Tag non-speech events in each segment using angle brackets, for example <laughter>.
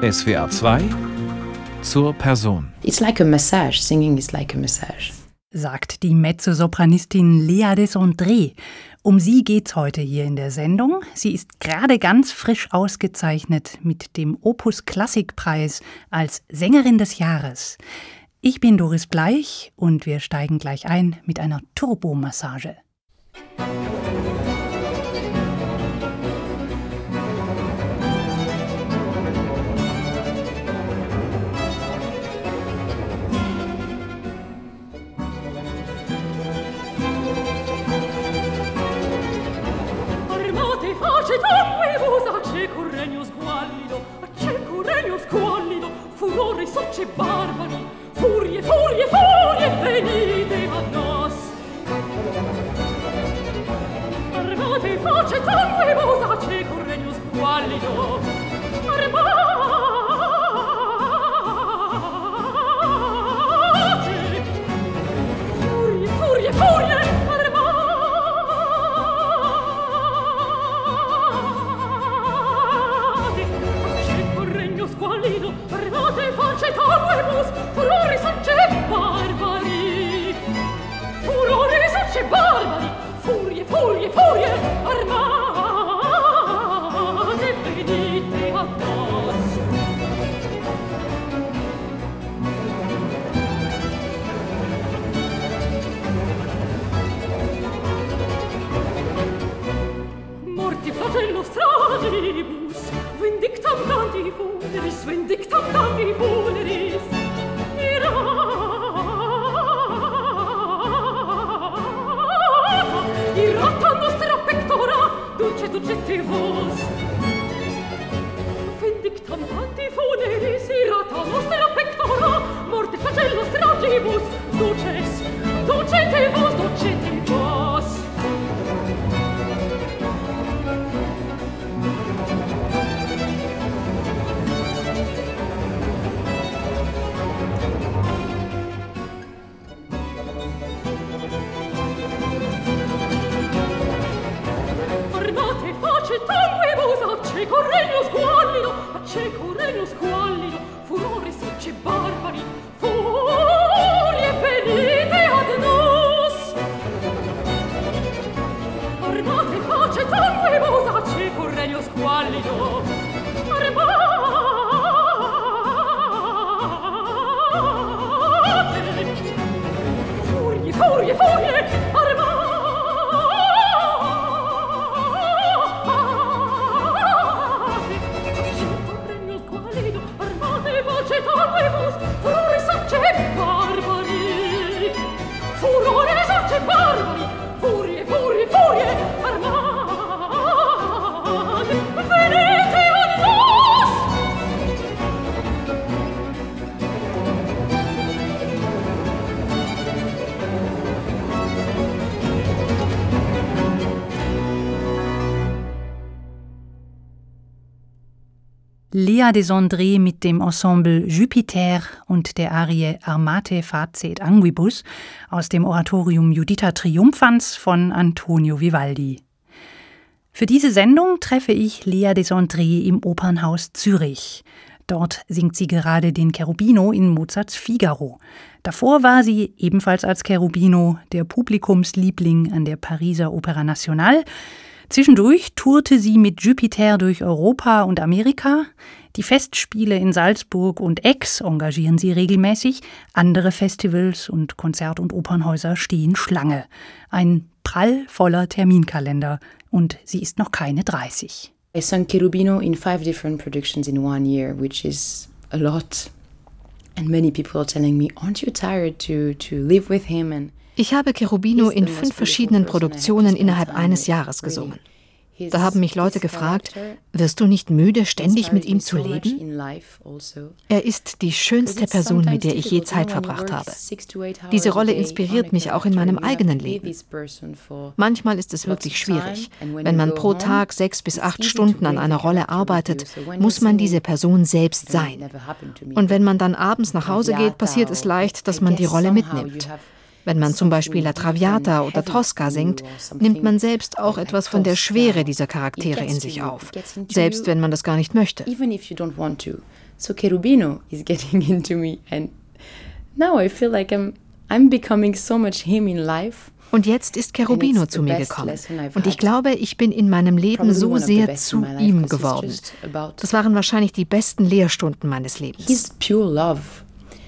SWR 2 zur Person. It's like a massage. Singing is like a massage. Sagt die Mezzosopranistin Lea Desandré. Um sie geht's heute hier in der Sendung. Sie ist gerade ganz frisch ausgezeichnet mit dem Opus Klassikpreis als Sängerin des Jahres. Ich bin Doris Bleich und wir steigen gleich ein mit einer Turbomassage. furore, socce barbari, furie, furie, furie, venite a nos. Armate, face, tangue, musace, con regno squallido, armate, bello fragibus vindictam tanti funeris vindictam tanti funeris. Irata irata nostra pectora dulce dulcetti vos. Vindictam tanti funeris irata nostra pectora morte flagello stragibus dulces dulcetti vos dulcetti tanque musa cieco regno squallido cieco regno squallido Lea Desandré mit dem Ensemble Jupiter und der Arie Armate Facet Anguibus aus dem Oratorium Juditha Triumphans von Antonio Vivaldi. Für diese Sendung treffe ich Lea Desandré im Opernhaus Zürich. Dort singt sie gerade den Cherubino in Mozarts Figaro. Davor war sie ebenfalls als Cherubino der Publikumsliebling an der Pariser Opera Nationale. Zwischendurch tourte sie mit Jupiter durch Europa und Amerika. Die Festspiele in Salzburg und Aix engagieren sie regelmäßig. Andere Festivals und Konzert- und Opernhäuser stehen Schlange. Ein prallvoller Terminkalender. Und sie ist noch keine 30. I sang Cherubino in five different productions in one year, which is a lot. And many people are telling me, aren't you tired to, to live with him? And Ich habe Cherubino in fünf verschiedenen Produktionen innerhalb eines Jahres gesungen. Da haben mich Leute gefragt, wirst du nicht müde, ständig mit ihm zu leben? Er ist die schönste Person, mit der ich je Zeit verbracht habe. Diese Rolle inspiriert mich auch in meinem eigenen Leben. Manchmal ist es wirklich schwierig. Wenn man pro Tag sechs bis acht Stunden an einer Rolle arbeitet, muss man diese Person selbst sein. Und wenn man dann abends nach Hause geht, passiert es leicht, dass man die Rolle mitnimmt. Wenn man zum Beispiel La Traviata oder Tosca singt, nimmt man selbst auch etwas von der Schwere dieser Charaktere in sich auf, selbst wenn man das gar nicht möchte. So Cherubino is <laughs> getting into me and now I feel like I'm I'm becoming so much him in life. Und jetzt ist Cherubino zu mir gekommen. Und ich glaube, ich bin in meinem Leben so sehr zu ihm geworden. Das waren wahrscheinlich die besten Lehrstunden meines Lebens.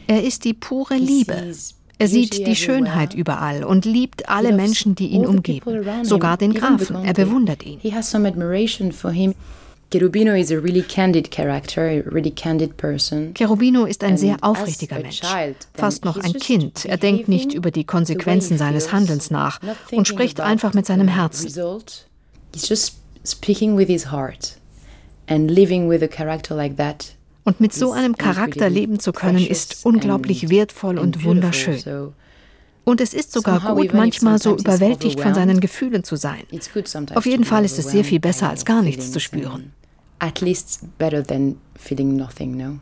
Er ist die pure Liebe. Er sieht die Schönheit überall und liebt alle Menschen, die ihn umgeben, sogar den Grafen. Er bewundert ihn. Cherubino is a really candid character, a really candid person. Cherubino ist ein sehr aufrichtiger Mensch, fast noch ein Kind. Er denkt nicht über die Konsequenzen seines Handelns nach und spricht einfach mit seinem Herzen. He's just speaking with his heart and living with a character like that. Und mit so einem Charakter leben zu können, ist unglaublich wertvoll und wunderschön. Und es ist sogar gut, manchmal so überwältigt von seinen Gefühlen zu sein. Auf jeden Fall ist es sehr viel besser, als gar nichts zu spüren at least better than feeling nothing, no?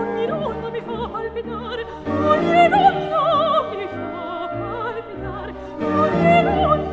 Ogni donna mi fa palpitare, ogni donna mi fa 好一路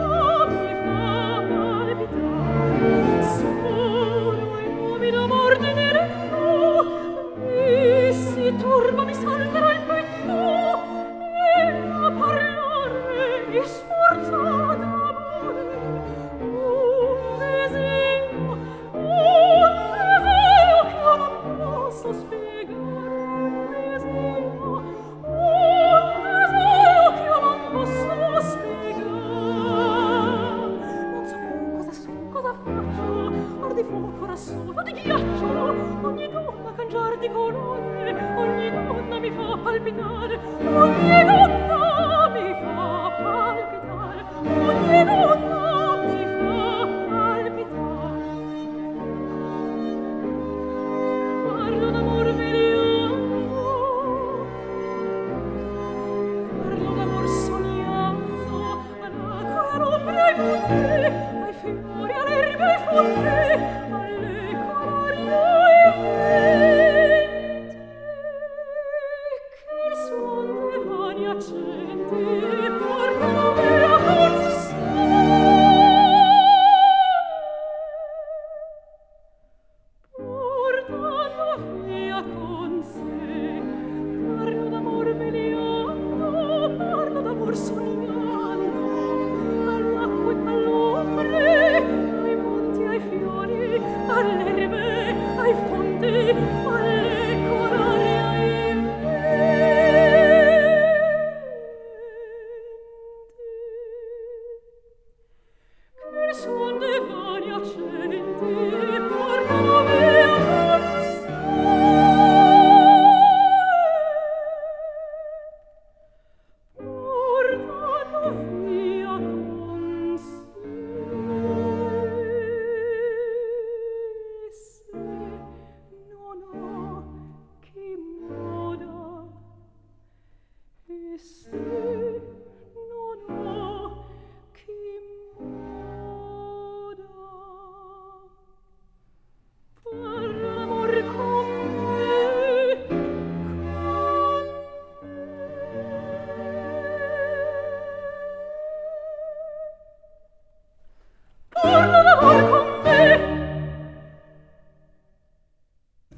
ancora sola di ghiaccio ogni donna cangiar di colore ogni donna mi fa palpitare ogni donna mi fa palpitare ogni donna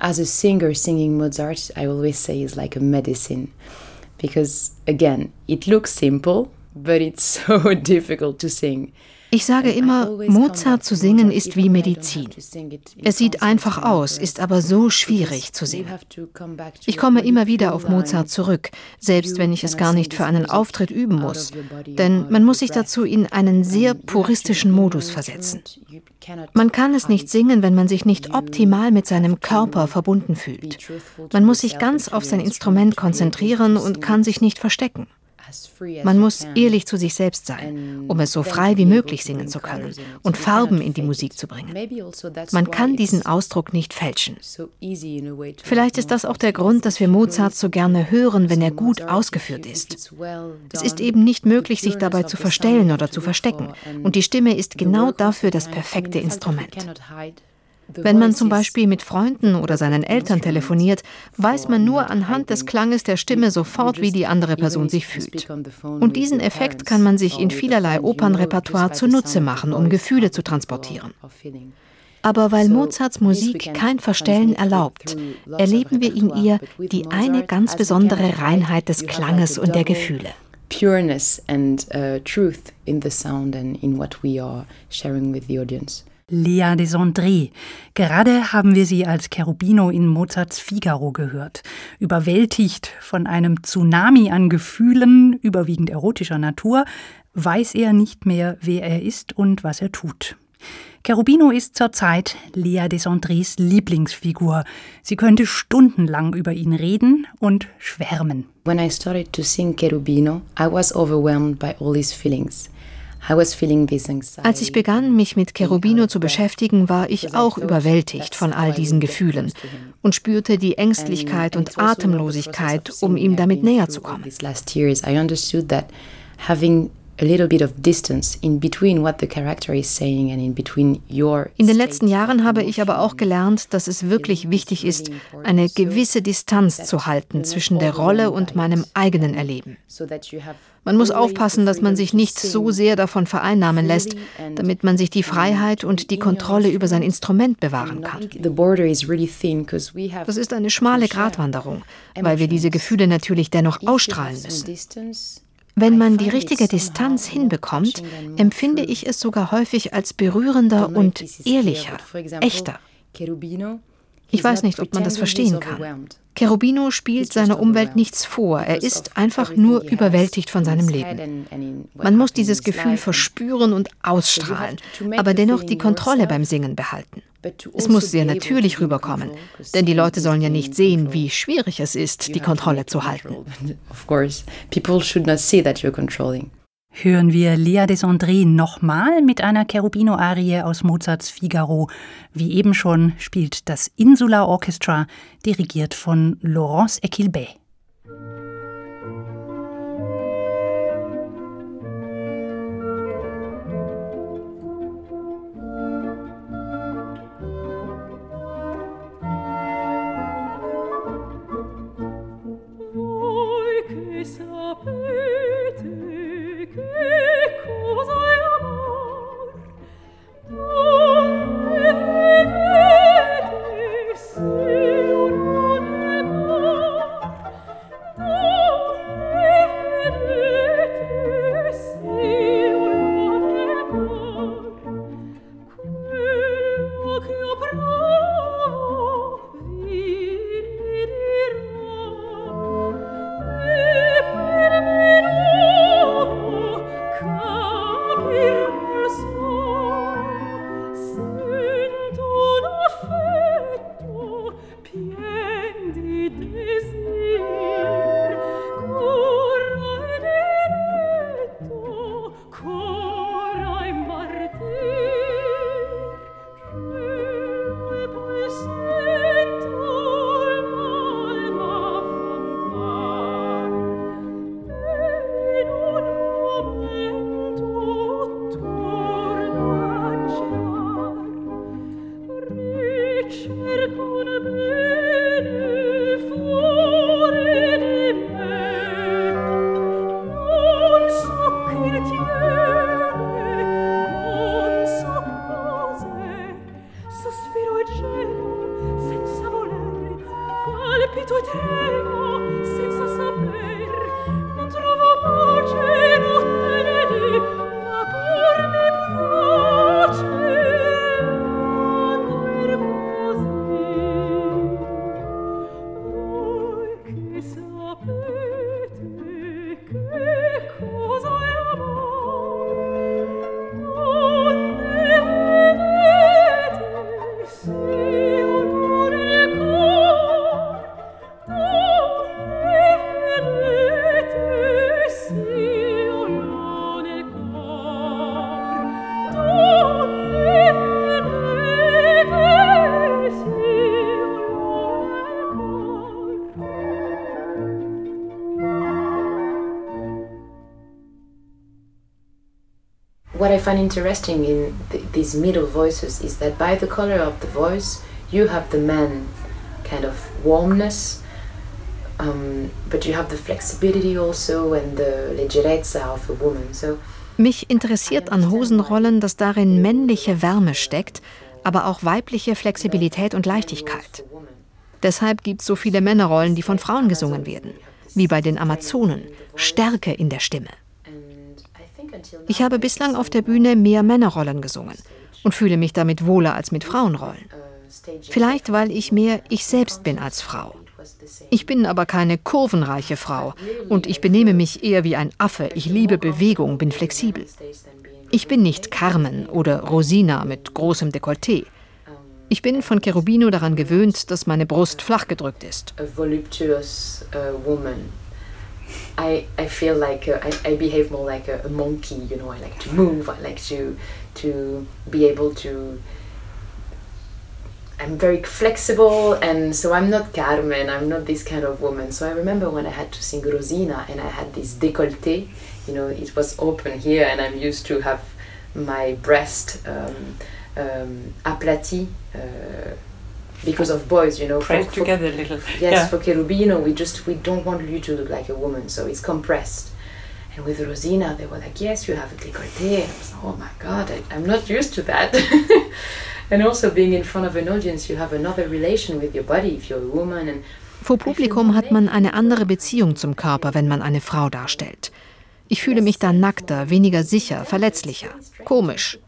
as a singer singing Mozart, I always say is like a medicine because again, it looks simple, but it's <laughs> so difficult to sing. Ich sage immer, Mozart zu singen ist wie Medizin. Es sieht einfach aus, ist aber so schwierig zu singen. Ich komme immer wieder auf Mozart zurück, selbst wenn ich es gar nicht für einen Auftritt üben muss. Denn man muss sich dazu in einen sehr puristischen Modus versetzen. Man kann es nicht singen, wenn man sich nicht optimal mit seinem Körper verbunden fühlt. Man muss sich ganz auf sein Instrument konzentrieren und kann sich nicht verstecken. Man muss ehrlich zu sich selbst sein, um es so frei wie möglich singen zu können und Farben in die Musik zu bringen. Also Man kann diesen Ausdruck nicht fälschen. Vielleicht ist das auch der Grund, dass wir Mozart so gerne hören, wenn er gut ausgeführt ist. Es ist eben nicht möglich, sich dabei zu verstellen oder zu verstecken. Und die Stimme ist genau dafür das perfekte Instrument. Wenn man zum Beispiel mit Freunden oder seinen Eltern telefoniert, weiß man nur anhand des Klanges der Stimme sofort, wie die andere Person sich fühlt. Und diesen Effekt kann man sich in vielerlei Opernrepertoire zunutze machen, um Gefühle zu transportieren. Aber weil Mozarts Musik kein Verstellen erlaubt, erleben wir in ihr die eine ganz besondere Reinheit des Klanges und der Gefühle. Pureness and uh, truth in the sound and in what we are sharing with the audience. Lea Desandré. Gerade haben wir sie als Cherubino in Mozarts Figaro gehört. Überwältigt von einem Tsunami an Gefühlen, überwiegend erotischer Natur, weiß er nicht mehr, wer er ist und was er tut. Cherubino ist zurzeit Lea Desandrés Lieblingsfigur. Sie könnte stundenlang über ihn reden und schwärmen. When I started to sing Cherubino, I was overwhelmed by all these feelings. Als ich begann, mich mit Cherubino zu beschäftigen, war ich auch überwältigt von all diesen Gefühlen und spürte die Ängstlichkeit und Atemlosigkeit, um ihm damit näher zu kommen In den letzten Jahren habe ich aber auch gelernt, dass es wirklich wichtig ist, eine gewisse Distanz zu halten zwischen der Rolle und meinem eigenen Erleben. Man muss aufpassen, dass man sich nicht so sehr davon vereinnahmen lässt, damit man sich die Freiheit und die Kontrolle über sein Instrument bewahren kann. Das ist eine schmale Gratwanderung, weil wir diese Gefühle natürlich dennoch ausstrahlen müssen. Wenn man die richtige Distanz hinbekommt, empfinde ich es sogar häufig als berührender und ehrlicher, echter. Ich weiß nicht, ob man das verstehen kann. Cherubino spielt seiner Umwelt nichts vor, er ist einfach nur überwältigt von seinem Leben. Man muss dieses Gefühl verspüren und ausstrahlen, aber dennoch die Kontrolle beim Singen behalten. Es muss sehr natürlich rüberkommen, denn die Leute sollen ja nicht sehen, wie schwierig es ist, die Kontrolle zu halten. Hören wir Lea Desandré nochmal mit einer Cherubino-Arie aus Mozarts Figaro. Wie eben schon spielt das Insula Orchestra, dirigiert von Laurence Equilbet. I find interesting in th these middle voices is that by the color of the voice, you have the man kind of warmness, um, but you have the flexibility also and the leggerezza of a woman. So Mich interessiert an Hosenrollen, dass darin männliche Wärme steckt, aber auch weibliche Flexibilität und Leichtigkeit. Deshalb gibt es so viele Männerrollen, die von Frauen gesungen werden, wie bei den Amazonen, Stärke in der Stimme. Ich habe bislang auf der Bühne mehr Männerrollen gesungen und fühle mich damit wohler als mit Frauenrollen. Vielleicht, weil ich mehr ich selbst bin als Frau. Ich bin aber keine kurvenreiche Frau und ich benehme mich eher wie ein Affe. Ich liebe Bewegung, bin flexibel. Ich bin nicht Carmen oder Rosina mit großem Dekolleté. Ich bin von Cherubino daran gewöhnt, dass meine Brust flach gedrückt ist. I, I feel like I I behave more like a, a monkey, you know. I like to move. I like to to be able to I'm very flexible, and so I'm not Carmen. I'm not this kind of woman. So I remember when I had to sing Rosina, and I had this décolleté. You know, it was open here, and I'm used to have my breast um, um, aplati. Uh, because of boys, you know, pressed for, together a little. Yes, yeah. for Cherubino, we just we don't want you to look like a woman, so it's compressed. And with Rosina, they were like, "Yes, you have a décolleté." And I was like, "Oh my God, I, I'm not used to that." <laughs> And also being in front of an audience, you have another relation with your body if you're a woman. And Vor Publikum hat man eine andere Beziehung zum Körper, wenn man eine Frau darstellt. Ich fühle mich da nackter, weniger sicher, verletzlicher, komisch.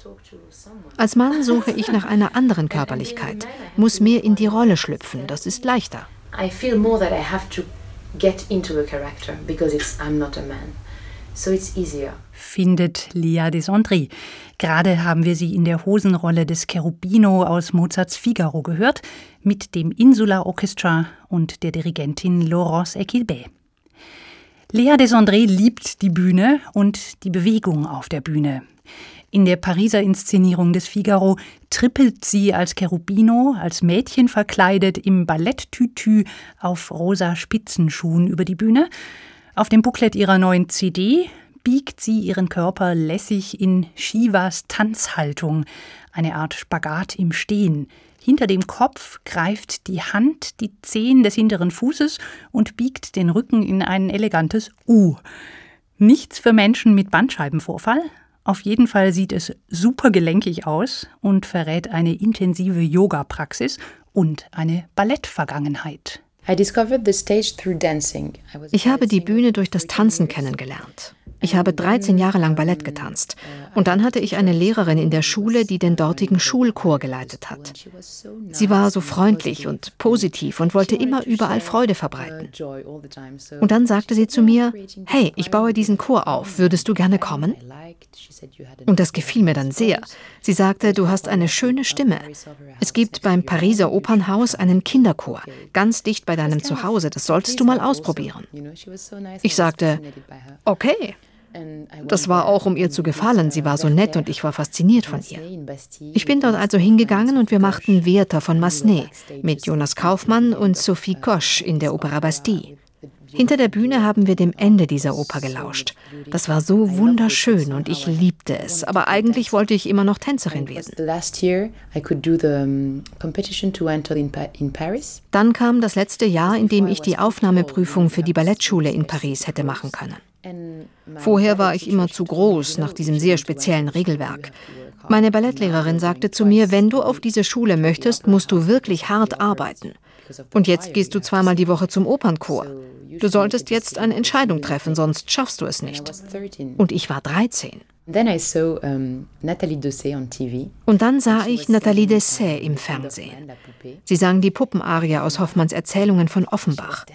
Als Mann suche ich nach einer anderen Körperlichkeit, muss mehr in die Rolle schlüpfen, das ist leichter. I feel more that I have to get into a character because it's I'm not a man. So it's easier. Findet Lia Desandry. Gerade haben wir sie in der Hosenrolle des Cherubino aus Mozarts Figaro gehört, mit dem Insula Orchestra und der Dirigentin Laurence Equilbé. Lea Desandré liebt die Bühne und die Bewegung auf der Bühne. In der Pariser Inszenierung des Figaro trippelt sie als Cherubino, als Mädchen verkleidet, im Balletttütü auf rosa Spitzenschuhen über die Bühne. Auf dem Booklet ihrer neuen CD biegt sie ihren Körper lässig in Shivas Tanzhaltung, eine Art Spagat im Stehen. Hinter dem Kopf greift die Hand die Zehen des hinteren Fußes und biegt den Rücken in ein elegantes U. Nichts für Menschen mit Bandscheibenvorfall. Auf jeden Fall sieht es super gelenkig aus und verrät eine intensive Yoga-Praxis und eine Ballettvergangenheit. Ich habe die Bühne durch das Tanzen kennengelernt. Ich habe 13 Jahre lang Ballett getanzt. Und dann hatte ich eine Lehrerin in der Schule, die den dortigen Schulchor geleitet hat. Sie war so freundlich und positiv und wollte immer überall Freude verbreiten. Und dann sagte sie zu mir, hey, ich baue diesen Chor auf, würdest du gerne kommen? Und das gefiel mir dann sehr. Sie sagte, du hast eine schöne Stimme. Es gibt beim Pariser Opernhaus einen Kinderchor, ganz dicht bei deinem Zuhause, das solltest du mal ausprobieren. Ich sagte, okay. Das war auch, um ihr zu gefallen. Sie war so nett und ich war fasziniert von ihr. Ich bin dort also hingegangen und wir machten Werther von Massenet mit Jonas Kaufmann und Sophie Kosch in der Opera Bastille. Hinter der Bühne haben wir dem Ende dieser Oper gelauscht. Das war so wunderschön und ich liebte es, aber eigentlich wollte ich immer noch Tänzerin werden. Dann kam das letzte Jahr, in dem ich die Aufnahmeprüfung für die Ballettschule in Paris hätte machen können. Vorher war ich immer zu groß nach diesem sehr speziellen Regelwerk. Meine Ballettlehrerin sagte zu mir, wenn du auf diese Schule möchtest, musst du wirklich hart arbeiten. Und jetzt gehst du zweimal die Woche zum Opernchor. Du solltest jetzt eine Entscheidung treffen, sonst schaffst du es nicht. Und ich war 13. Und dann sah ich Nathalie Dessay im Fernsehen. Sie sang die Puppenarie aus Hoffmanns Erzählungen von Offenbach.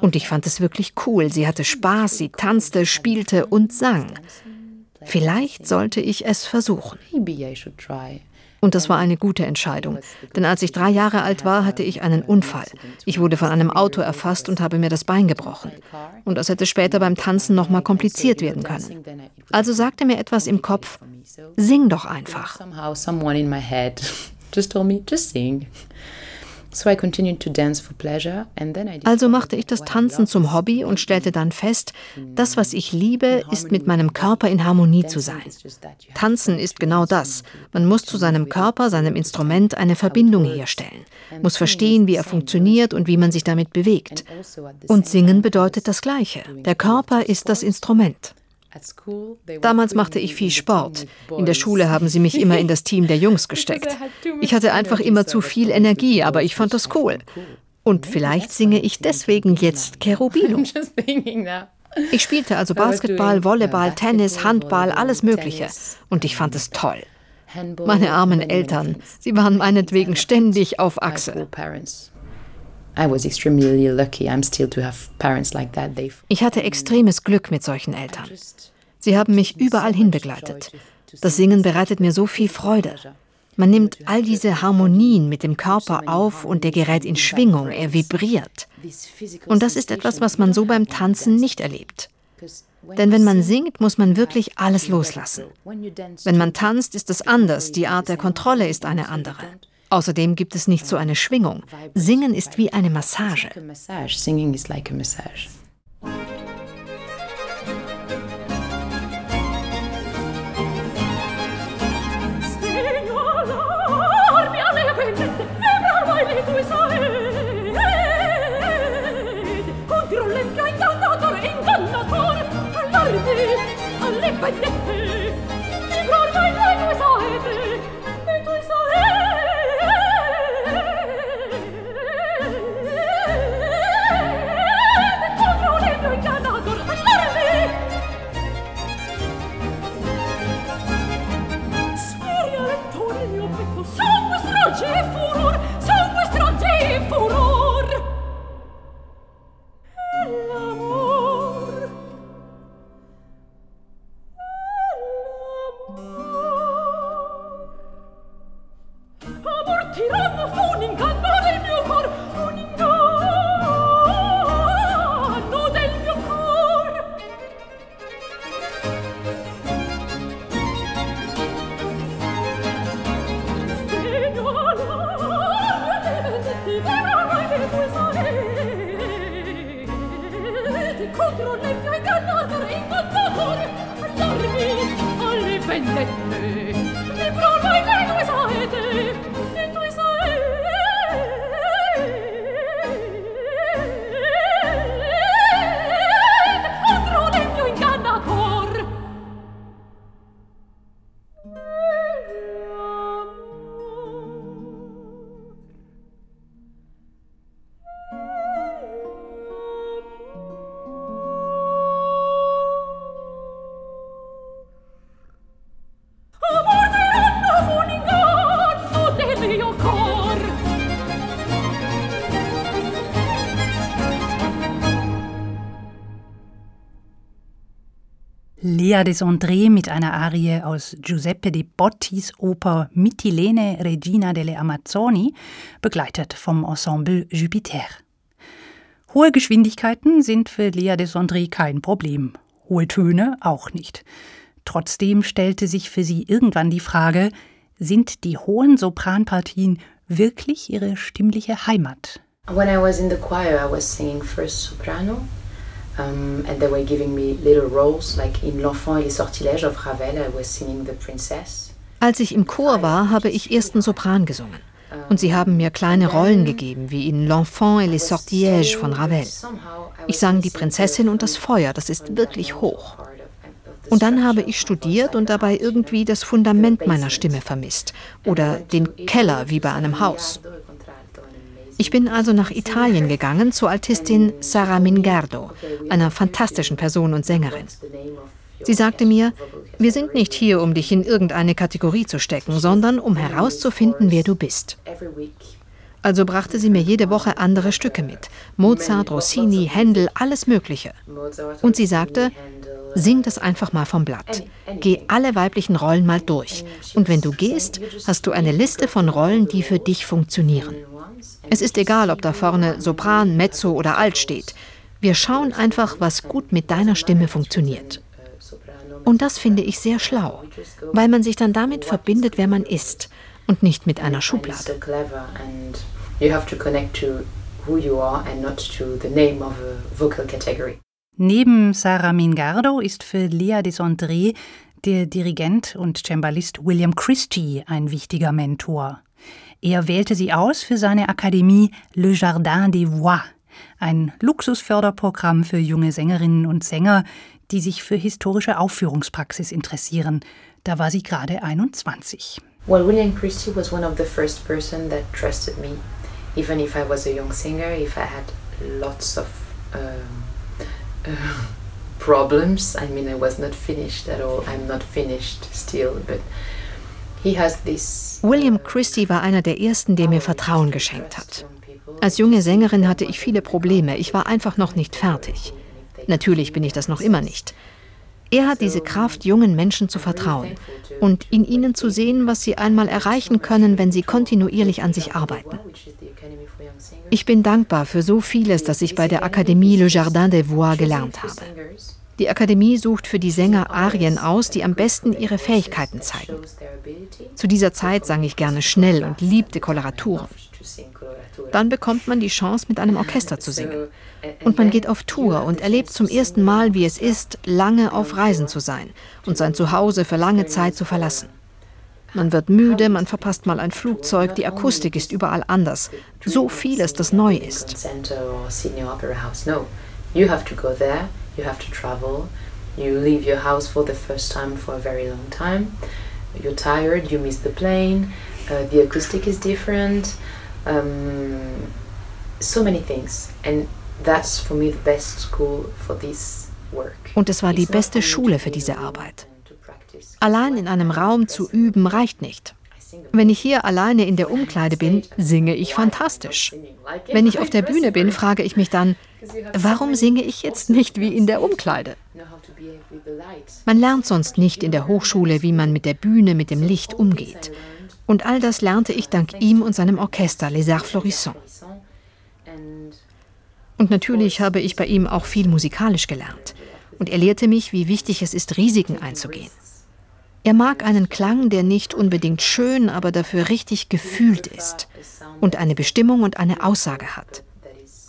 Und ich fand es wirklich cool. Sie hatte Spaß, sie tanzte, spielte und sang. Vielleicht sollte ich es versuchen. Und das war eine gute Entscheidung. Denn als ich drei Jahre alt war, hatte ich einen Unfall. Ich wurde von einem Auto erfasst und habe mir das Bein gebrochen. Und das hätte später beim Tanzen noch mal kompliziert werden können. Also sagte mir etwas im Kopf, sing doch einfach. <laughs> Also machte ich das Tanzen zum Hobby und stellte dann fest, das, was ich liebe, ist mit meinem Körper in Harmonie zu sein. Tanzen ist genau das. Man muss zu seinem Körper, seinem Instrument eine Verbindung herstellen, muss verstehen, wie er funktioniert und wie man sich damit bewegt. Und singen bedeutet das Gleiche. Der Körper ist das Instrument. Damals machte ich viel Sport. In der Schule haben sie mich immer in das Team der Jungs <laughs> gesteckt. Ich hatte einfach immer zu viel Energie, aber ich fand das cool. Und vielleicht singe ich deswegen jetzt Cherubino. <laughs> Ich spielte also Basketball, Volleyball, Tennis, Handball, alles Mögliche. Und ich fand es toll. Meine armen Eltern, sie waren meinetwegen ständig auf Achse. Ich hatte extremes Glück mit solchen Eltern. Sie haben mich überall hin begleitet. Das Singen bereitet mir so viel Freude. Man nimmt all diese Harmonien mit dem Körper auf und der gerät in Schwingung, er vibriert. Und das ist etwas, was man so beim Tanzen nicht erlebt. Denn wenn man singt, muss man wirklich alles loslassen. Wenn man tanzt, ist es anders, die Art der Kontrolle ist eine andere. Außerdem gibt es nicht so eine Schwingung. Singen ist wie eine Massage. Singing is like a massage. Lea des André mit einer Arie aus Giuseppe de Bottis Oper Mytilene Regina delle Amazzoni, begleitet vom Ensemble Jupiter. Hohe Geschwindigkeiten sind für Lea des André kein Problem, hohe Töne auch nicht. Trotzdem stellte sich für sie irgendwann die Frage, sind die hohen Sopranpartien wirklich ihre stimmliche Heimat? When I was in the choir, I was singing first soprano Um, and they were giving me little roles, like in L'Enfant et les Sortilèges of Ravel, I was singing the princess. Als ich im Chor war, habe ich ersten Sopran gesungen. Und sie haben mir kleine Rollen gegeben, wie in L'Enfant et les Sortilèges von Ravel. Ich sang die Prinzessin und das Feuer, das ist wirklich hoch. Und dann habe ich studiert und dabei irgendwie das Fundament meiner Stimme vermisst oder den Keller wie bei einem Haus. Ich bin also nach Italien gegangen zur Altistin Sara Mingardo, einer fantastischen Person und Sängerin. Sie sagte mir, wir sind nicht hier, um dich in irgendeine Kategorie zu stecken, sondern um herauszufinden, wer du bist. Also brachte sie mir jede Woche andere Stücke mit. Mozart, Rossini, Händel, alles Mögliche. Und sie sagte, sing das einfach mal vom Blatt. Geh alle weiblichen Rollen mal durch. Und wenn du gehst, hast du eine Liste von Rollen, die für dich funktionieren. Es ist egal, ob da vorne Sopran, Mezzo oder Alt steht. Wir schauen einfach, was gut mit deiner Stimme funktioniert. Und das finde ich sehr schlau, weil man sich dann damit verbindet, wer man ist und nicht mit einer Schublade. You have to connect to who you are and not to the name of a vocal category. Neben Sarah Mingardo ist für Lea Desandré der Dirigent und Cembalist William Christie ein wichtiger Mentor. Er wählte sie aus für seine Akademie Le Jardin des Voix, ein Luxusförderprogramm für junge Sängerinnen und Sänger, die sich für historische Aufführungspraxis interessieren. Da war sie gerade 21. Well, William Christie was one of the first person that trusted me, even if I was a young singer, if I had lots of um, uh, <laughs> problems. I mean, I was not finished at all. I'm not finished still, but he has this. William Christie war einer der ersten, der mir Vertrauen geschenkt hat. Als junge Sängerin hatte ich viele Probleme. Ich war einfach noch nicht fertig. Natürlich bin ich das noch immer nicht. Er hat diese Kraft, jungen Menschen zu vertrauen und in ihnen zu sehen, was sie einmal erreichen können, wenn sie kontinuierlich an sich arbeiten. Ich bin dankbar für so vieles, das ich bei der Akademie Le Jardin des Voix gelernt habe. Die Akademie sucht für die Sänger Arien aus, die am besten ihre Fähigkeiten zeigen. Zu dieser Zeit sang ich gerne schnell und liebte Koloraturen. Dann bekommt man die Chance, mit einem Orchester zu singen. Und man geht auf Tour und erlebt zum ersten Mal, wie es ist, lange auf Reisen zu sein und sein Zuhause für lange Zeit zu verlassen. Man wird müde, man verpasst mal ein Flugzeug, die Akustik ist überall anders. So vieles, das neu ist. You have to go there, you have to travel, you leave your house for the first time for a very long time. You're tired, you miss the plane, uh, the acoustic is different, um, so many things. And that's for me the best school for this work. Und es war die beste Schule für diese Arbeit. Allein in einem Raum zu üben reicht nicht. Wenn ich hier alleine in der Umkleide bin, singe ich fantastisch. Wenn ich auf der Bühne bin, frage ich mich dann, warum singe ich jetzt nicht wie in der Umkleide? Man lernt sonst nicht in der Hochschule, wie man mit der Bühne, mit dem Licht umgeht. Und all das lernte ich dank ihm und seinem Orchester Les Arts Florissants. Und natürlich habe ich bei ihm auch viel musikalisch gelernt. Und er lehrte mich, wie wichtig es ist, Risiken einzugehen. Er mag einen Klang, der nicht unbedingt schön, aber dafür richtig gefühlt ist und eine Bestimmung und eine Aussage hat.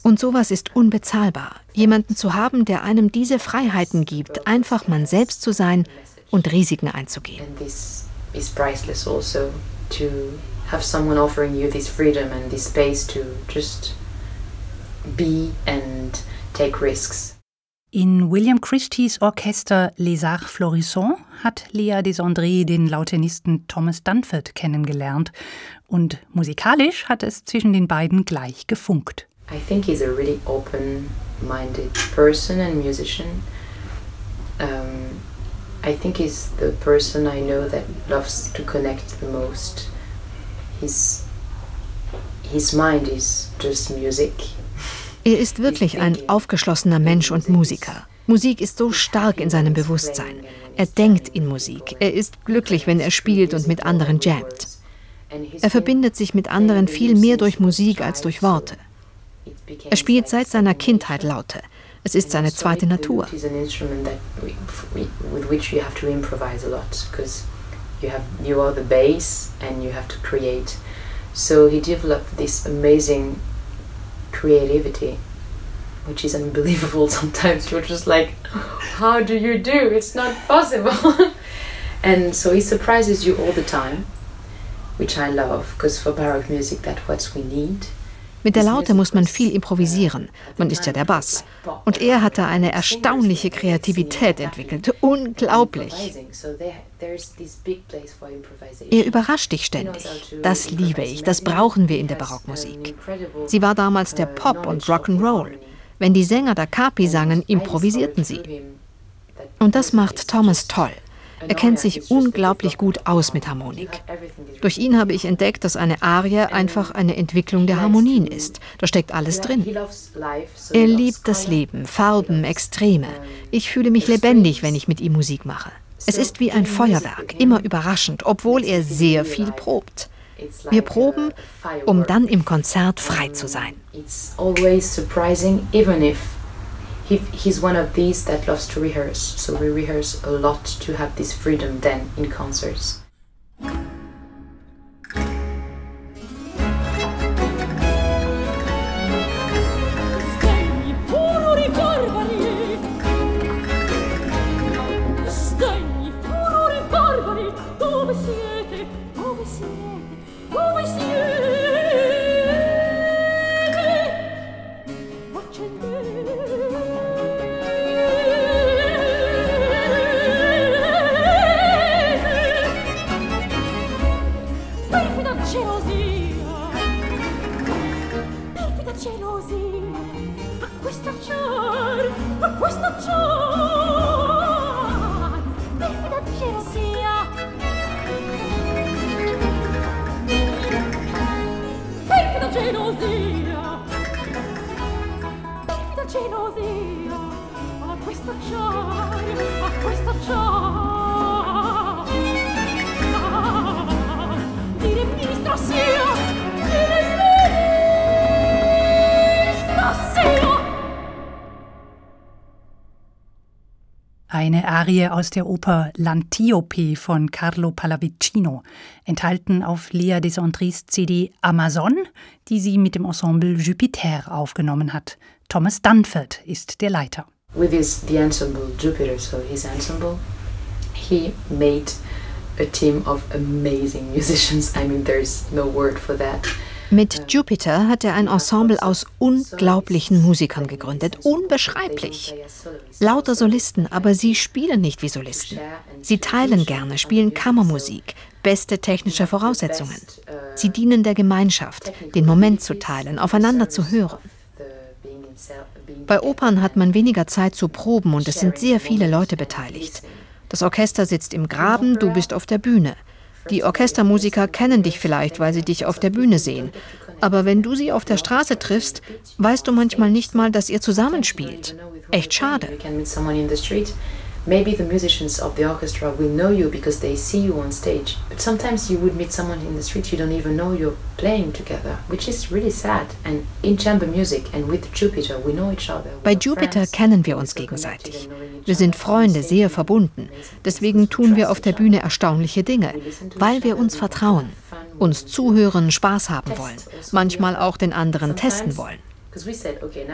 Und sowas ist unbezahlbar, jemanden zu haben, der einem diese Freiheiten gibt, einfach man selbst zu sein und Risiken einzugehen. In William Christies Orchester Les Arts Florissants hat Lea Desandré den Lautenisten Thomas Dunford kennengelernt und musikalisch hat es zwischen den beiden gleich gefunkt. I think he's a really open-minded person and musician. Um, I think he's the person I know that loves to connect the most. His his mind is just music. Er ist wirklich ein aufgeschlossener Mensch und Musiker. Musik ist so stark in seinem Bewusstsein. Er denkt in Musik. Er ist glücklich, wenn er spielt und mit anderen jammt. Er verbindet sich mit anderen viel mehr durch Musik als durch Worte. Er spielt seit seiner Kindheit Laute. Es ist seine zweite Natur. So he developed this amazing creativity, which is unbelievable <laughs> sometimes. You're just like, how do you do? It's not possible. <laughs> and so he surprises you all the time, which I love, because for Baroque music, that's what we need. Mit der Laute muss man viel improvisieren. Man ist ja der Bass. Und er hatte eine erstaunliche Kreativität entwickelt. Unglaublich. Er überrascht dich ständig. Das liebe ich. Das brauchen wir in der Barockmusik. Sie war damals der Pop und Rock'n'Roll. Wenn die Sänger da Capi sangen, improvisierten sie. Und das macht Thomas toll. Er kennt sich unglaublich gut aus mit Harmonik. Durch ihn habe ich entdeckt, dass eine Arie einfach eine Entwicklung der Harmonien ist. Da steckt alles drin. Er liebt das Leben, Farben, Extreme. Ich fühle mich lebendig, wenn ich mit ihm Musik mache. Es ist wie ein Feuerwerk, immer überraschend, obwohl er sehr viel probt. Wir proben, um dann im Konzert frei zu sein. It's always surprising, even if he, he's one of these that loves to rehearse. So we rehearse a lot to have this freedom then in concerts. Eine Arie aus der Oper L'Antiope von Carlo Pallavicino, enthalten auf Lea Desandries CD Amazon, die sie mit dem Ensemble Jupiter aufgenommen hat. Thomas Dunford ist der Leiter. With his the ensemble Jupiter, so his ensemble, he made a team of amazing musicians. I mean, there's no word for that. Mit Jupiter hat er ein Ensemble aus unglaublichen Musikern gegründet. Unbeschreiblich. Lauter Solisten, aber sie spielen nicht wie Solisten. Sie teilen gerne, spielen Kammermusik, beste technische Voraussetzungen. Sie dienen der Gemeinschaft, den Moment zu teilen, aufeinander zu hören. Bei Opern hat man weniger Zeit zu proben und es sind sehr viele Leute beteiligt. Das Orchester sitzt im Graben, du bist auf der Bühne. Die Orchestermusiker kennen dich vielleicht, weil sie dich auf der Bühne sehen. Aber wenn du sie auf der Straße triffst, weißt du manchmal nicht mal, dass ihr zusammenspielt. Echt schade. Maybe the musicians of the orchestra will know you because they see you on stage. But sometimes you would meet someone in the street you don't even know you're playing together, which is really sad. And in chamber music and with Jupiter, we know each other. Bei Jupiter kennen wir uns gegenseitig. Wir sind Freunde, sehr verbunden. Deswegen tun wir auf der Bühne erstaunliche Dinge, weil wir uns vertrauen, uns zuhören, Spaß haben wollen, manchmal auch den anderen testen wollen.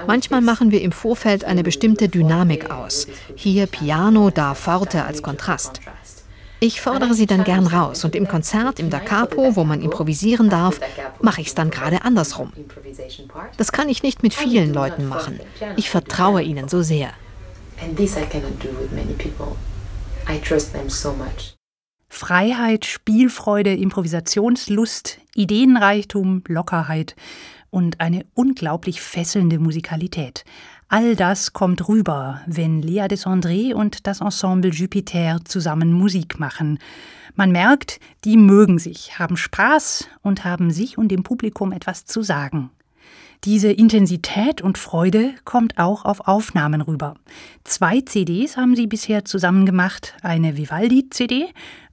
Manchmal machen wir im Vorfeld eine bestimmte Dynamik aus. Hier Piano, da Forte als Kontrast. Ich fordere sie dann gern raus und im Konzert im Da Capo, wo man improvisieren darf, mache ich es dann gerade andersrum. Das kann ich nicht mit vielen Leuten machen. Ich vertraue ihnen so sehr. Freiheit, Spielfreude, Improvisationslust, Ideenreichtum, Lockerheit und eine unglaublich fesselnde Musikalität. All das kommt rüber, wenn Léa Desandré und das Ensemble Jupiter zusammen Musik machen. Man merkt, die mögen sich, haben Spaß und haben sich und dem Publikum etwas zu sagen. Diese Intensität und Freude kommt auch auf Aufnahmen rüber. Zwei CDs haben sie bisher zusammen gemacht, eine Vivaldi-CD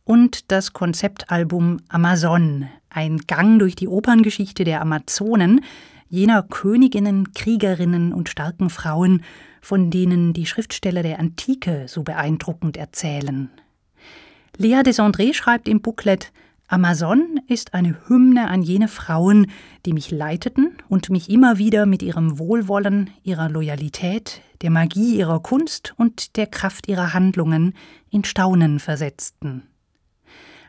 und das Konzeptalbum Amazon, ein Gang durch die Operngeschichte der Amazonen, jener Königinnen, Kriegerinnen und starken Frauen, von denen die Schriftsteller der Antike so beeindruckend erzählen. Lea Desandré schreibt im Booklet Amazon ist eine Hymne an jene Frauen, die mich leiteten und mich immer wieder mit ihrem Wohlwollen, ihrer Loyalität, der Magie ihrer Kunst und der Kraft ihrer Handlungen in Staunen versetzten.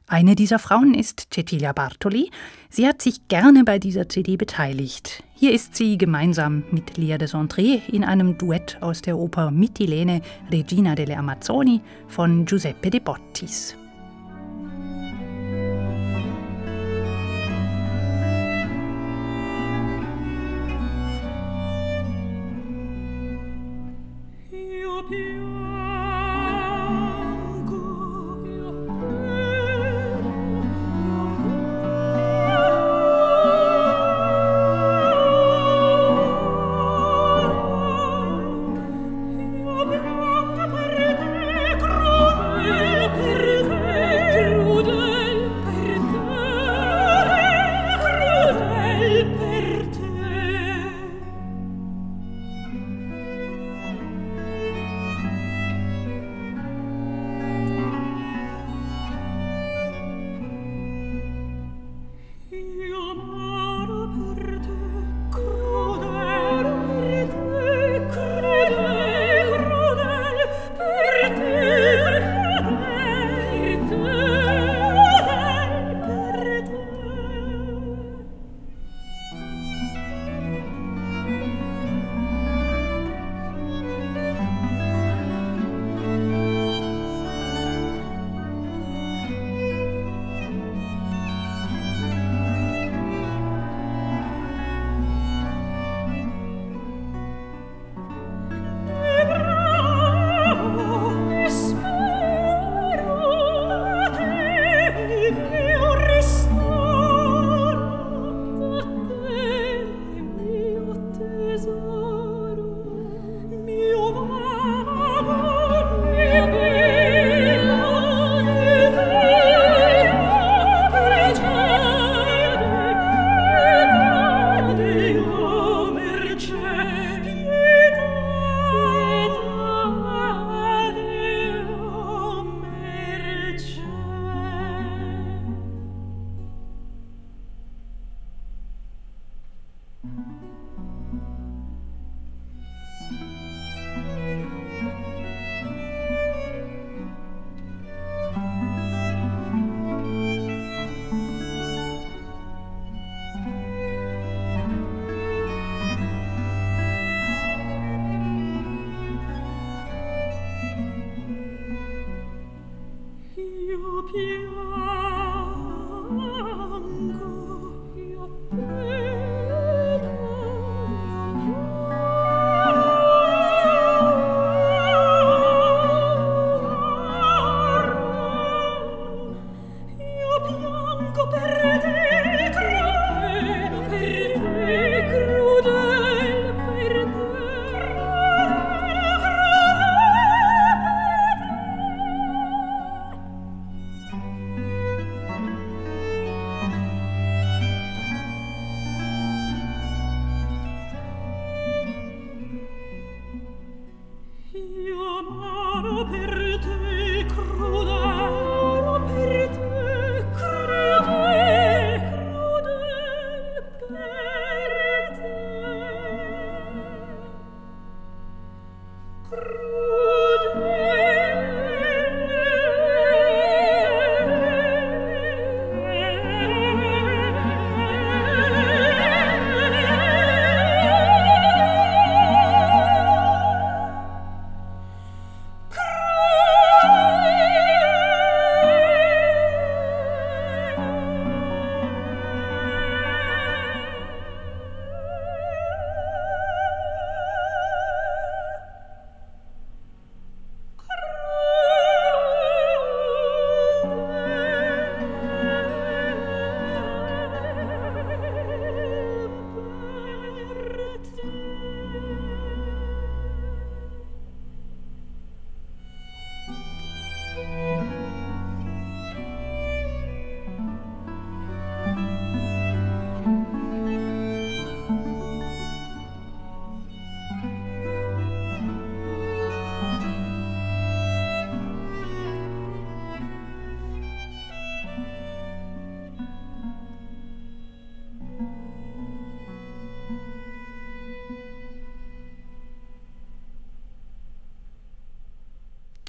Eine dieser Frauen ist Cecilia Bartoli. Sie hat sich gerne bei dieser CD beteiligt. Hier ist sie gemeinsam mit Lea de Sondré in einem Duett aus der Oper Mittilene Regina delle Amazzoni von Giuseppe de Bottis.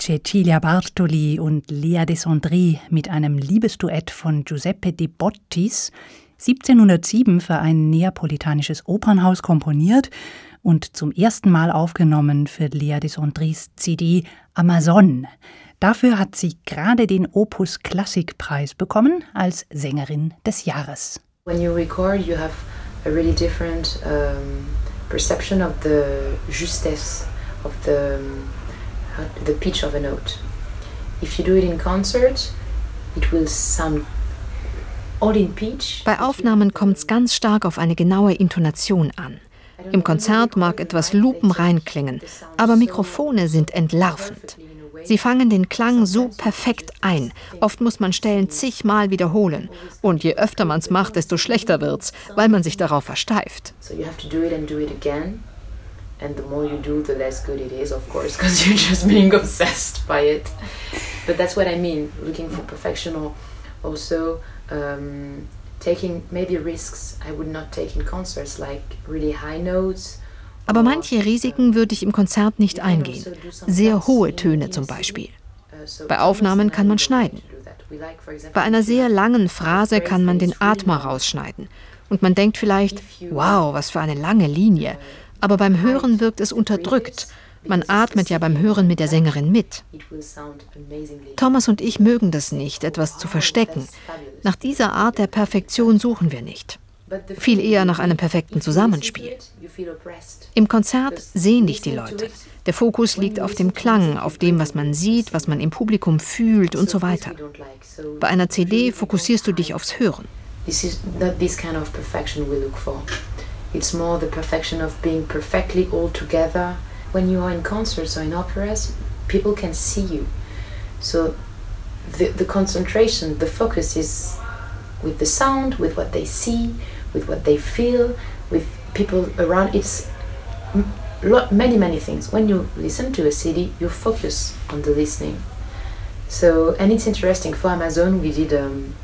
Cecilia Bartoli und Lea Desandry mit einem Liebesduett von Giuseppe de Bottis, 1707 für ein neapolitanisches Opernhaus komponiert und zum ersten Mal aufgenommen für Lea Desandrys CD Amazon. Dafür hat sie gerade den Opus Klassikpreis bekommen als Sängerin des Jahres. When you record, you have a really different um, perception of the justesse of the the pitch of a note. If you do it in concert, it will sound all in pitch. Bei Aufnahmen kommt es ganz stark auf eine genaue Intonation an. Im Konzert mag etwas lupenrein klingen, aber Mikrofone sind entlarvend. Sie fangen den Klang so perfekt ein. Oft muss man Stellen zigmal wiederholen. Und je öfter man es macht, desto schlechter wird's, weil man sich darauf versteift. So you have to do it and do it again and the more you do the less good it is of course because <laughs> you're just being obsessed by it but that's what i mean looking for perfection or also um, taking maybe risks i would not take in concerts like really high notes aber manche Risiken würde ich im Konzert nicht eingehen. Sehr hohe Töne zum Beispiel. Uh, Bei Aufnahmen kann man schneiden. Bei einer sehr langen Phrase kann man den Atmer rausschneiden. Und man denkt vielleicht, wow, was für eine lange Linie aber beim Hören wirkt es unterdrückt. Man atmet ja beim Hören mit der Sängerin mit. Thomas und ich mögen das nicht, etwas zu verstecken. Nach dieser Art der Perfektion suchen wir nicht. Viel eher nach einem perfekten Zusammenspiel. Im Konzert sehen dich die Leute. Der Fokus liegt auf dem Klang, auf dem, was man sieht, was man im Publikum fühlt und so weiter. Bei einer CD fokussierst du dich aufs Hören. This is not this kind of perfection we look for. It's more the perfection of being perfectly all together. When you are in concerts or in operas, people can see you. So the, the concentration, the focus is with the sound, with what they see, with what they feel, with people around. It's lot, many, many things. When you listen to a CD, you focus on the listening. So, and it's interesting. For Amazon, we did um,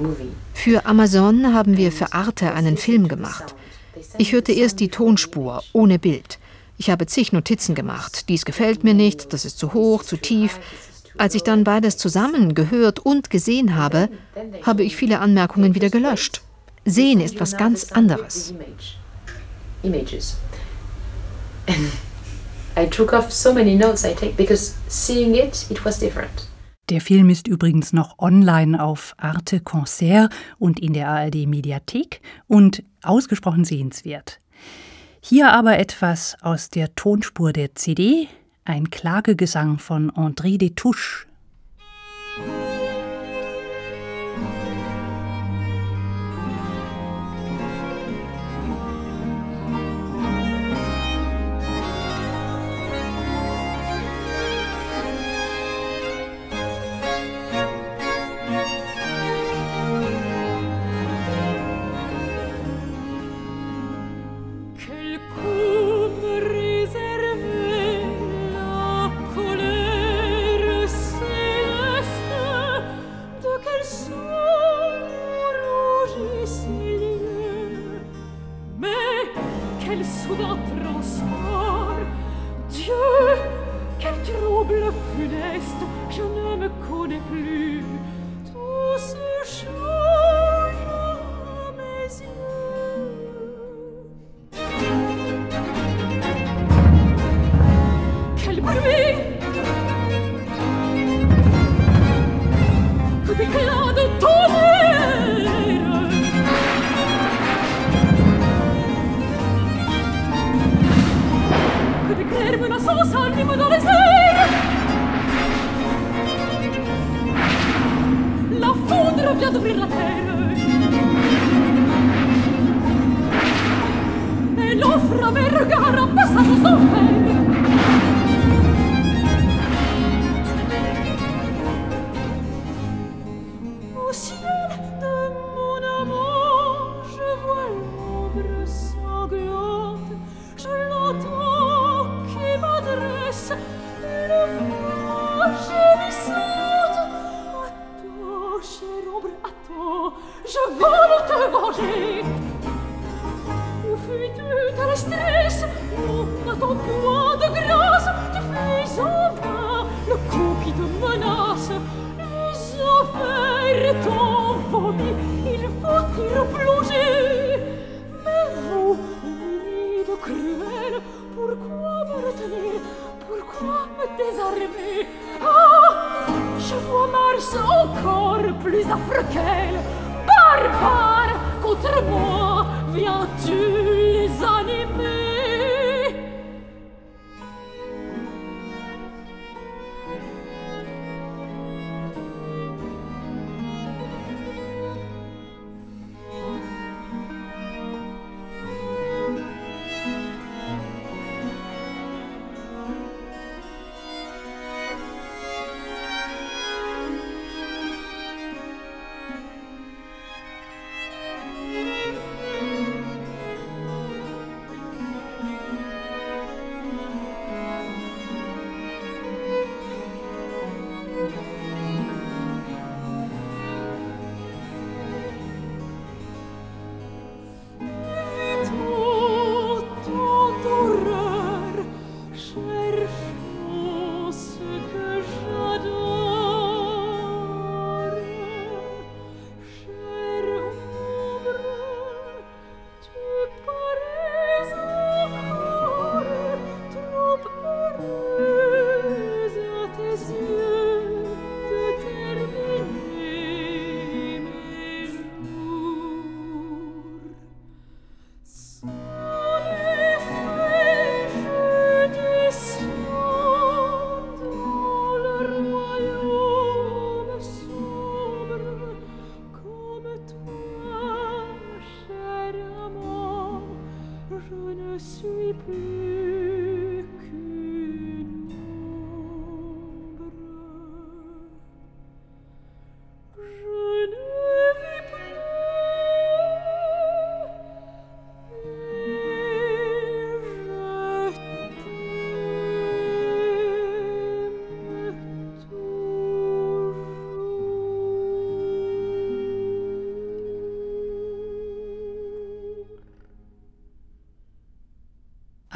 movie. Für Amazon haben wir für Arte einen Film gemacht. Ich hörte erst die Tonspur ohne Bild. Ich habe zig Notizen gemacht. Dies gefällt mir nicht, das ist zu hoch, zu tief. Als ich dann beides zusammen gehört und gesehen habe, habe ich viele Anmerkungen wieder gelöscht. Sehen ist was ganz anderes. I took off so many notes I take because seeing it, it was different. Der Film ist übrigens noch online auf Arte Concert und in der ARD Mediathek und ausgesprochen sehenswert. Hier aber etwas aus der Tonspur der CD, ein Klagegesang von André Detouche.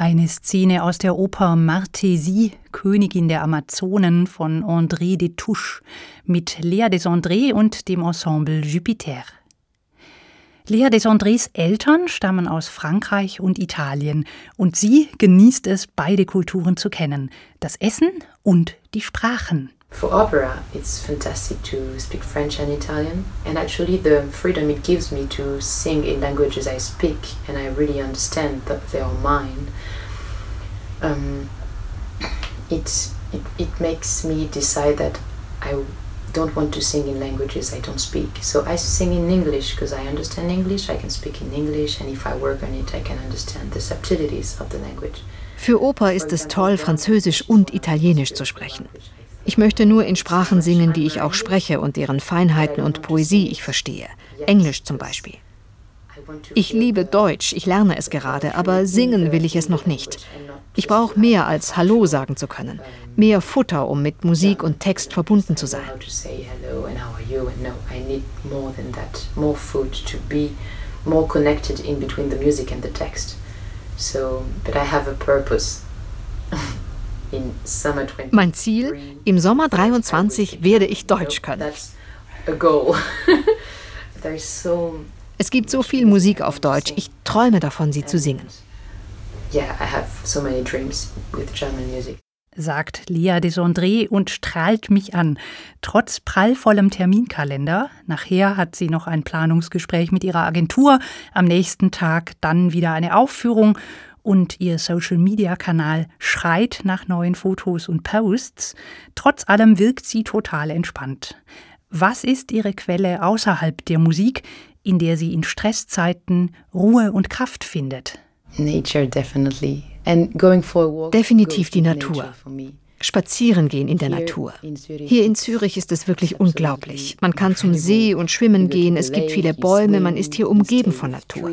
Eine Szene aus der Oper Martésie, Königin der Amazonen von André Detouche mit Léa Desandré und dem Ensemble Jupiter. Lea Desandres Eltern stammen aus Frankreich und Italien und sie genießt es, beide Kulturen zu kennen, das Essen und die Sprachen. For opera, it's fantastic to speak French and Italian, and actually the freedom it gives me to sing in languages I speak and I really understand that they are mine. Um, it, it it makes me decide that I don't want to sing in languages I don't speak. So I sing in English because I understand English, I can speak in English, and if I work on it, I can understand the subtleties of the language. Für Oper ist es toll, Französisch und Italienisch zu sprechen. Ich möchte nur in Sprachen singen, die ich auch spreche und deren Feinheiten und Poesie ich verstehe. Englisch zum Beispiel. Ich liebe Deutsch, ich lerne es gerade, aber singen will ich es noch nicht. Ich brauche mehr als Hallo sagen zu können, mehr Futter, um mit Musik und Text verbunden zu sein. more connected in between the music and the text. So, but I have a purpose. <laughs> Mein Ziel, im Sommer 23 werde ich Deutsch können. <laughs> Es gibt so viel Musik auf Deutsch, ich träume davon, sie zu singen yeah, I have so many dreams with German music sagt Lia Desandré und strahlt mich an. Trotz prallvollem Terminkalender. Nachher hat sie noch ein Planungsgespräch mit ihrer Agentur, am nächsten Tag dann wieder eine Aufführung und ihr Social-Media-Kanal schreit nach neuen Fotos und Posts. Trotz allem wirkt sie total entspannt. Was ist ihre Quelle außerhalb der Musik, in der sie in Stresszeiten Ruhe und Kraft findet? Nature definitely. And going for a walk, Definitiv die Natur. Spazieren gehen in der Natur. Hier in Zürich ist es wirklich unglaublich. Man kann zum See und schwimmen gehen, es gibt viele Bäume, man ist hier umgeben von Natur.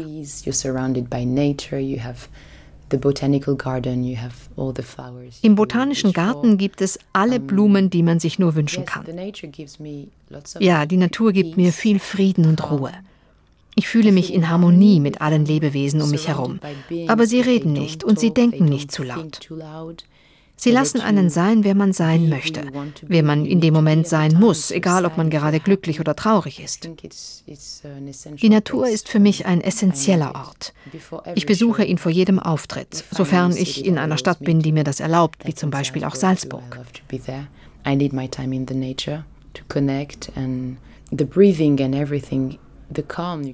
Im botanischen Garten gibt es alle Blumen, die man sich nur wünschen kann. Ja, die Natur gibt mir viel Frieden und Ruhe. Ich fühle mich in Harmonie mit allen Lebewesen um mich herum. Aber sie reden nicht und sie denken nicht zu laut. Sie lassen einen sein, wer man sein möchte, wer man in dem Moment sein muss, egal ob man gerade glücklich oder traurig ist. Die Natur ist für mich ein essentieller Ort. Ich besuche ihn vor jedem Auftritt, sofern ich in einer Stadt bin, die mir das erlaubt, wie zum Beispiel auch Salzburg. I need my time in the nature to connect and the breathing and everything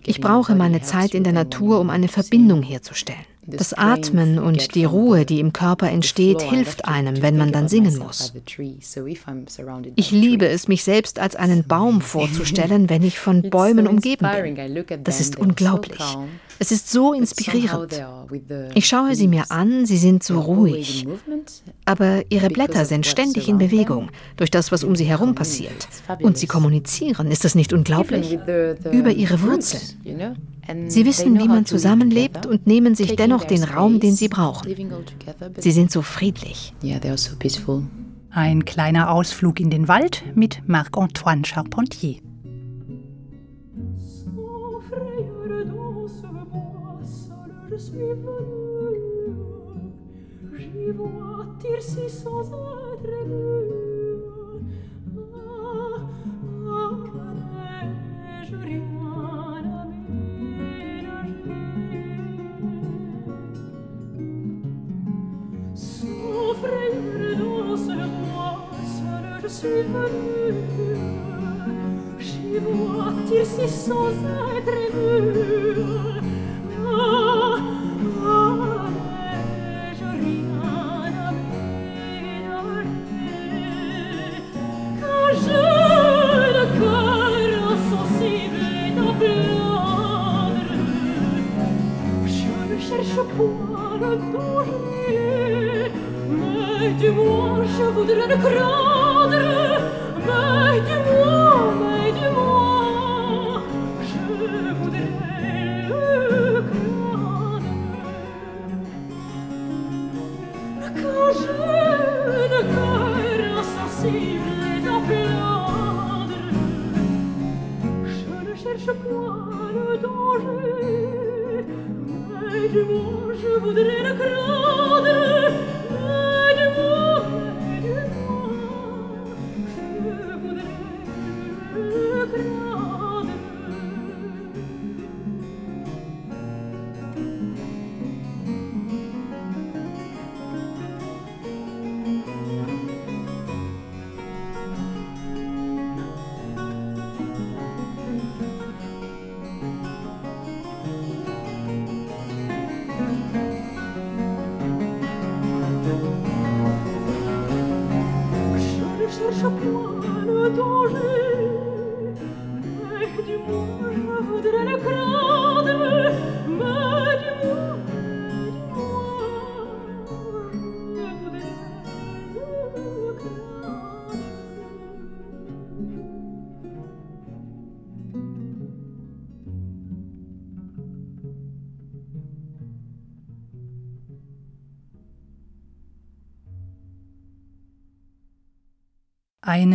ich brauche meine Zeit in der Natur, um eine Verbindung herzustellen. Das Atmen und die Ruhe, die im Körper entsteht, hilft einem, wenn man dann singen muss. Ich liebe es, mich selbst als einen Baum vorzustellen, wenn ich von <laughs> Bäumen umgeben bin. Das ist unglaublich. Es ist so inspirierend. Ich schaue sie mir an, sie sind so ruhig. Aber ihre Blätter sind ständig in Bewegung durch das, was um sie herum passiert. Und sie kommunizieren. Ist das nicht unglaublich? Über ihre Wurzeln. Sie wissen, wie man zusammenlebt und nehmen sich dennoch den Raum, den sie brauchen. Sie sind so friedlich. Ein kleiner Ausflug in den Wald mit Marc-Antoine Charpentier. Живот тирси со затребур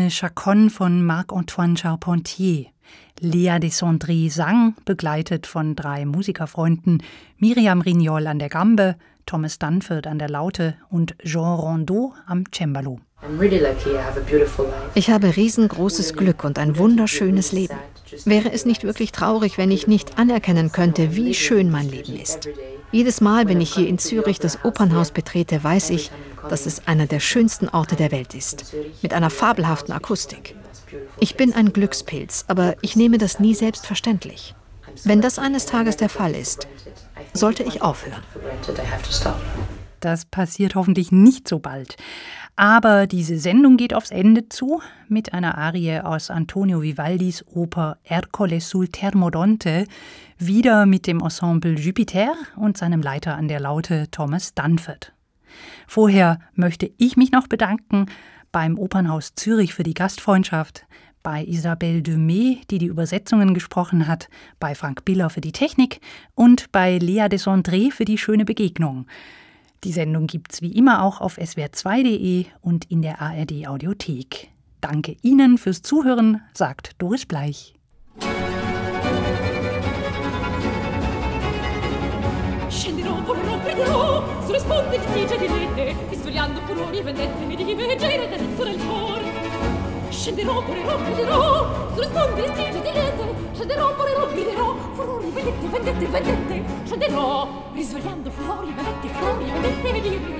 Eine Chaconne von Marc-Antoine Charpentier. Lea Descendry sang, begleitet von drei Musikerfreunden, Miriam Rignol an der Gambe, Thomas Dunford an der Laute und Jean Rondeau am Cembalo. Ich habe riesengroßes Glück und ein wunderschönes Leben. Wäre es nicht wirklich traurig, wenn ich nicht anerkennen könnte, wie schön mein Leben ist? Jedes Mal, wenn ich hier in Zürich das Opernhaus betrete, weiß ich, dass es einer der schönsten Orte der Welt ist, mit einer fabelhaften Akustik. Ich bin ein Glückspilz, aber ich nehme das nie selbstverständlich. Wenn das eines Tages der Fall ist, sollte ich aufhören. Das passiert hoffentlich nicht so bald. Aber diese Sendung geht aufs Ende zu mit einer Arie aus Antonio Vivaldis Oper Ercole sul Thermodonte, wieder mit dem Ensemble Jupiter und seinem Leiter an der Laute Thomas Dunford. Vorher möchte ich mich noch bedanken beim Opernhaus Zürich für die Gastfreundschaft, bei Isabelle Demey, die die Übersetzungen gesprochen hat, bei Frank Biller für die Technik und bei Lea Desandré für die schöne Begegnung. Die Sendung gibt's wie immer auch auf swr2.de und in der ARD Audiothek. Danke Ihnen fürs Zuhören, sagt Doris Bleich. sulle sponde di tige di rete risvegliando furori vendette di veggere del letto del cor scenderò correrò griderò. Sulle sponde di tige di rete scenderò correrò griderò. Furori vendette vendette vendette scenderò risvegliando furori vendette furori vendette di veggere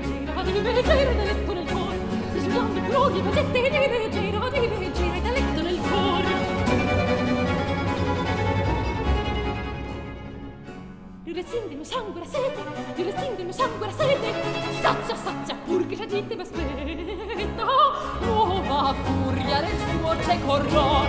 di veggere del letto del cor risvegliando furori vendette di veggere resin del mio sangue la sete, il resin del mio sangue la sete, sazia, sazia, pur che gente mi aspetta, oh, nuova furia del suo cieco orror.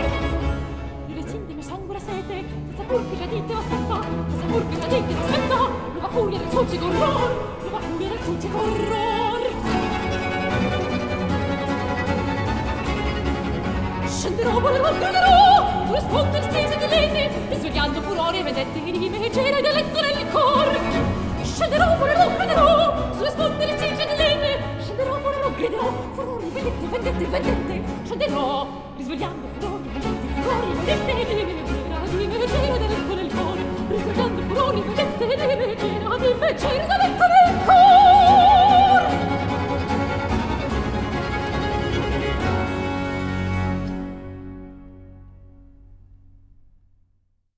Il resin del mio sangue la sete, senza pur che gente mi aspetta, senza pur che gente mi aspetta, nuova furia del suo cieco orror, nuova furia del suo cieco orror. Scenderò, volerò, crederò, tu rispondo il stese di lene, e furore vedette che rime che c'era del letto nel cor. Scenderò, volerò, crederò, tu risponde il stese di lene, scenderò, volerò, crederò, furore vedette, vedette, vedette, scenderò, risvegliando furore vedette, furore vedette, rime che c'era del letto nel cor. Risvegliando furore vedette, rime che c'era del letto nel cor.